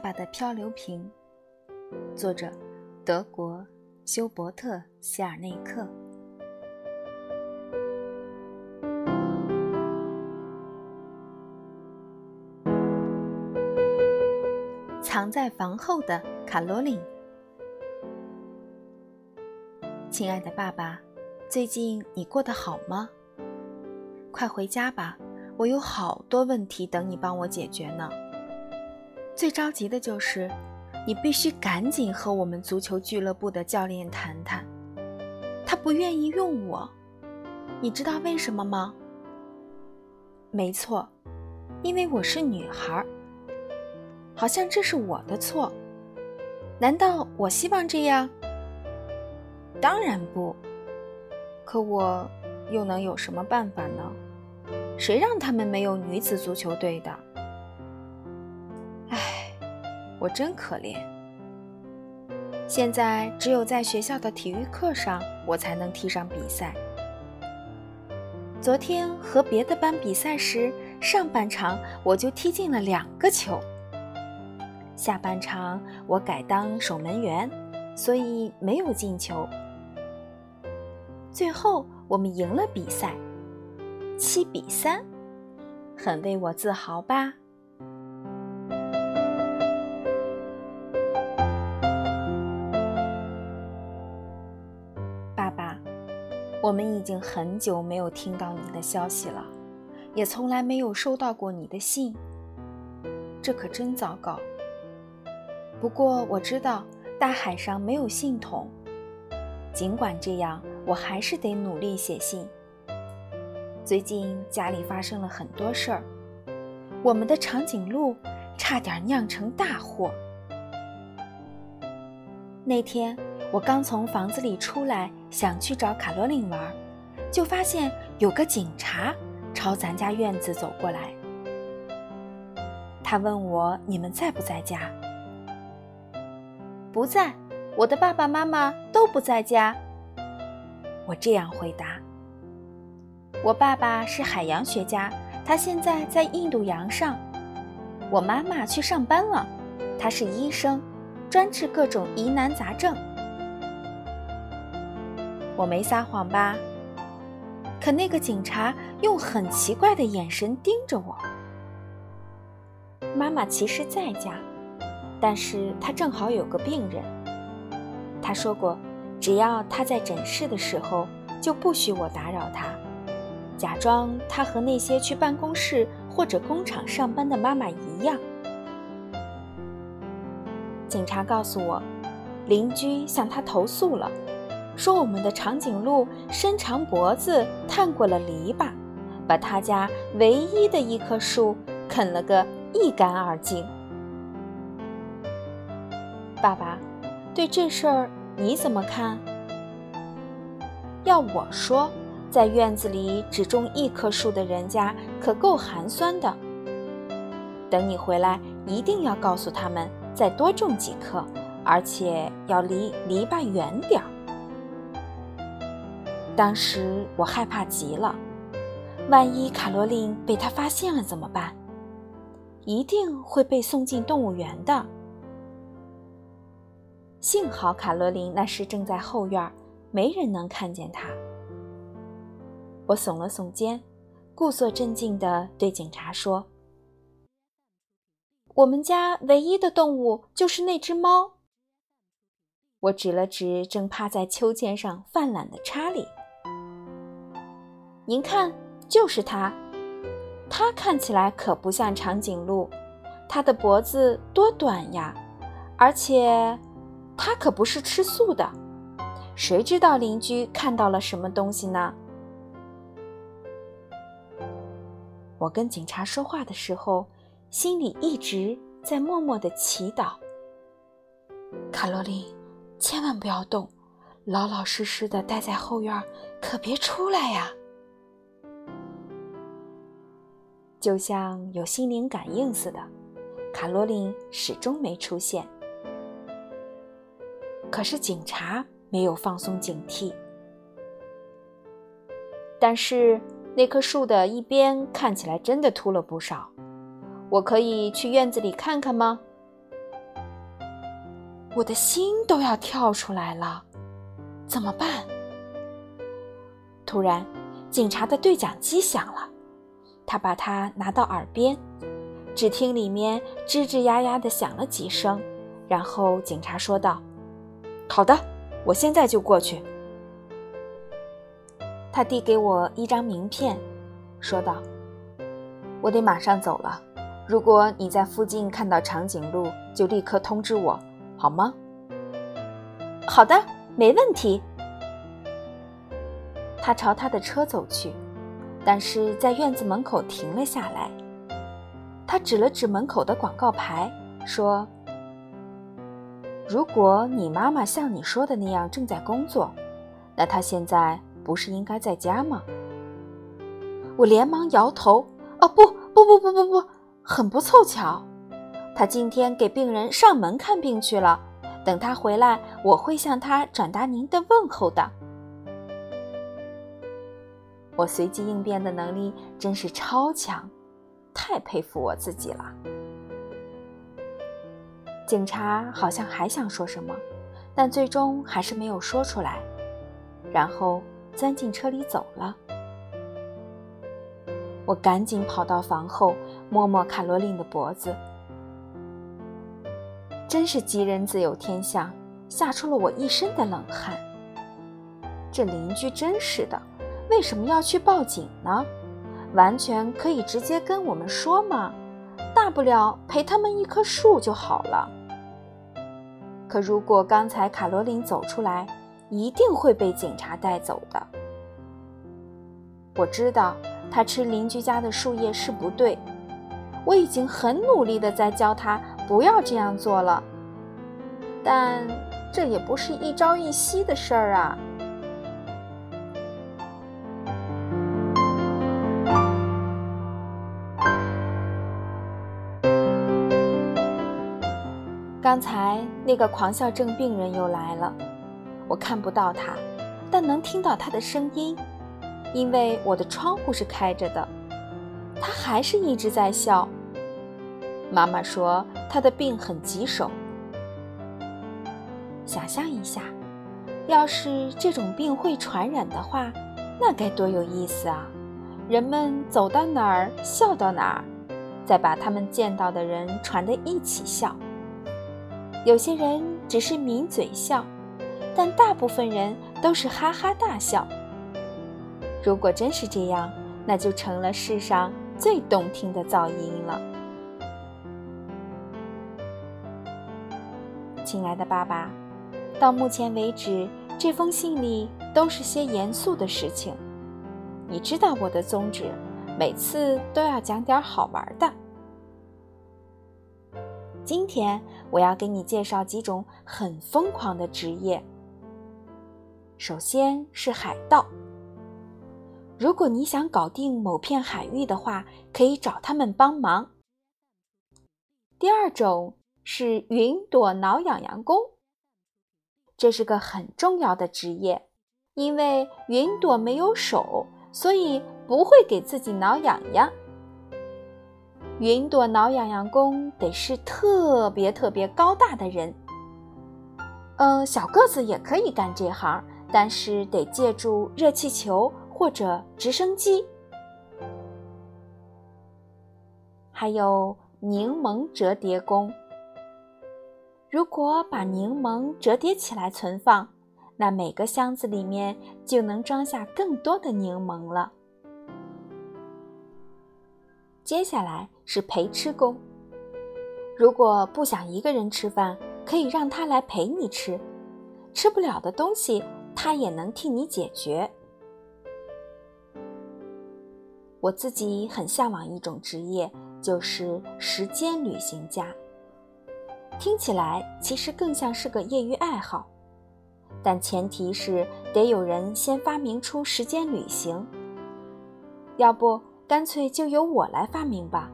爸的漂流瓶》，作者德国休伯特·希尔内克。藏在房后的卡罗琳。亲爱的爸爸，最近你过得好吗？快回家吧，我有好多问题等你帮我解决呢。最着急的就是，你必须赶紧和我们足球俱乐部的教练谈谈。他不愿意用我，你知道为什么吗？没错，因为我是女孩儿。好像这是我的错。难道我希望这样？当然不。可我又能有什么办法呢？谁让他们没有女子足球队的？我真可怜。现在只有在学校的体育课上，我才能踢上比赛。昨天和别的班比赛时，上半场我就踢进了两个球。下半场我改当守门员，所以没有进球。最后我们赢了比赛，七比三，很为我自豪吧？我们已经很久没有听到你的消息了，也从来没有收到过你的信，这可真糟糕。不过我知道大海上没有信筒，尽管这样，我还是得努力写信。最近家里发生了很多事儿，我们的长颈鹿差点酿成大祸。那天我刚从房子里出来，想去找卡罗琳玩，就发现有个警察朝咱家院子走过来。他问我：“你们在不在家？”不在，我的爸爸妈妈都不在家。我这样回答。我爸爸是海洋学家，他现在在印度洋上。我妈妈去上班了，她是医生，专治各种疑难杂症。我没撒谎吧？可那个警察用很奇怪的眼神盯着我。妈妈其实在家。但是她正好有个病人，他说过，只要他在诊室的时候，就不许我打扰他，假装他和那些去办公室或者工厂上班的妈妈一样。警察告诉我，邻居向他投诉了，说我们的长颈鹿伸长脖子探过了篱笆，把他家唯一的一棵树啃了个一干二净。爸爸，对这事儿你怎么看？要我说，在院子里只种一棵树的人家可够寒酸的。等你回来，一定要告诉他们再多种几棵，而且要离篱笆远点儿。当时我害怕极了，万一卡罗琳被他发现了怎么办？一定会被送进动物园的。幸好卡罗琳那时正在后院，没人能看见她。我耸了耸肩，故作镇静地对警察说：“我们家唯一的动物就是那只猫。”我指了指正趴在秋千上犯懒的查理：“您看，就是它。它看起来可不像长颈鹿，它的脖子多短呀，而且……”他可不是吃素的，谁知道邻居看到了什么东西呢？我跟警察说话的时候，心里一直在默默的祈祷。卡罗琳，千万不要动，老老实实的待在后院，可别出来呀！就像有心灵感应似的，卡罗琳始终没出现。可是警察没有放松警惕，但是那棵树的一边看起来真的秃了不少。我可以去院子里看看吗？我的心都要跳出来了，怎么办？突然，警察的对讲机响了，他把它拿到耳边，只听里面吱吱呀呀的响了几声，然后警察说道：“好的，我现在就过去。”他递给我一张名片，说道：“我得马上走了，如果你在附近看到长颈鹿，就立刻通知我。”好吗？好的，没问题。他朝他的车走去，但是在院子门口停了下来。他指了指门口的广告牌，说：“如果你妈妈像你说的那样正在工作，那她现在不是应该在家吗？”我连忙摇头：“哦，不不不不不不，很不凑巧。”他今天给病人上门看病去了，等他回来，我会向他转达您的问候的。我随机应变的能力真是超强，太佩服我自己了。警察好像还想说什么，但最终还是没有说出来，然后钻进车里走了。我赶紧跑到房后，摸摸卡罗琳的脖子。真是吉人自有天相，吓出了我一身的冷汗。这邻居真是的，为什么要去报警呢？完全可以直接跟我们说嘛，大不了赔他们一棵树就好了。可如果刚才卡罗琳走出来，一定会被警察带走的。我知道他吃邻居家的树叶是不对，我已经很努力的在教他。不要这样做了，但这也不是一朝一夕的事儿啊。刚才那个狂笑症病人又来了，我看不到他，但能听到他的声音，因为我的窗户是开着的。他还是一直在笑。妈妈说他的病很棘手。想象一下，要是这种病会传染的话，那该多有意思啊！人们走到哪儿笑到哪儿，再把他们见到的人传得一起笑。有些人只是抿嘴笑，但大部分人都是哈哈大笑。如果真是这样，那就成了世上最动听的噪音了。亲爱的爸爸，到目前为止，这封信里都是些严肃的事情。你知道我的宗旨，每次都要讲点好玩的。今天我要给你介绍几种很疯狂的职业。首先是海盗。如果你想搞定某片海域的话，可以找他们帮忙。第二种。是云朵挠痒痒工，这是个很重要的职业，因为云朵没有手，所以不会给自己挠痒痒。云朵挠痒痒工得是特别特别高大的人，呃，小个子也可以干这行，但是得借助热气球或者直升机。还有柠檬折叠工。如果把柠檬折叠起来存放，那每个箱子里面就能装下更多的柠檬了。接下来是陪吃工。如果不想一个人吃饭，可以让他来陪你吃，吃不了的东西他也能替你解决。我自己很向往一种职业，就是时间旅行家。听起来其实更像是个业余爱好，但前提是得有人先发明出时间旅行。要不干脆就由我来发明吧。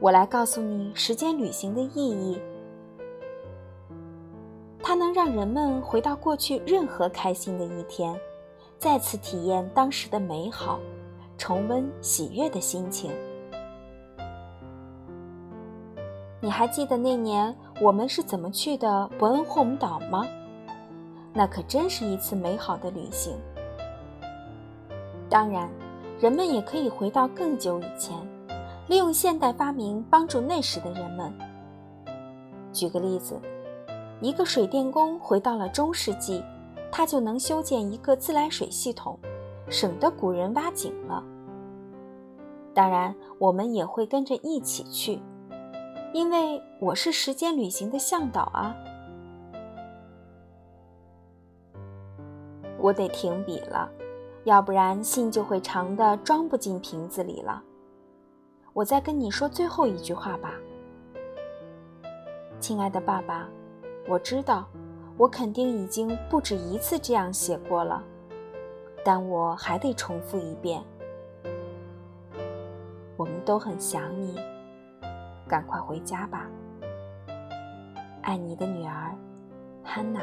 我来告诉你时间旅行的意义。它能让人们回到过去任何开心的一天，再次体验当时的美好，重温喜悦的心情。你还记得那年我们是怎么去的伯恩霍姆岛吗？那可真是一次美好的旅行。当然，人们也可以回到更久以前，利用现代发明帮助那时的人们。举个例子，一个水电工回到了中世纪，他就能修建一个自来水系统，省得古人挖井了。当然，我们也会跟着一起去，因为我是时间旅行的向导啊。我得停笔了，要不然信就会长的装不进瓶子里了。我再跟你说最后一句话吧，亲爱的爸爸，我知道，我肯定已经不止一次这样写过了，但我还得重复一遍。我们都很想你，赶快回家吧。爱你的女儿，汉娜。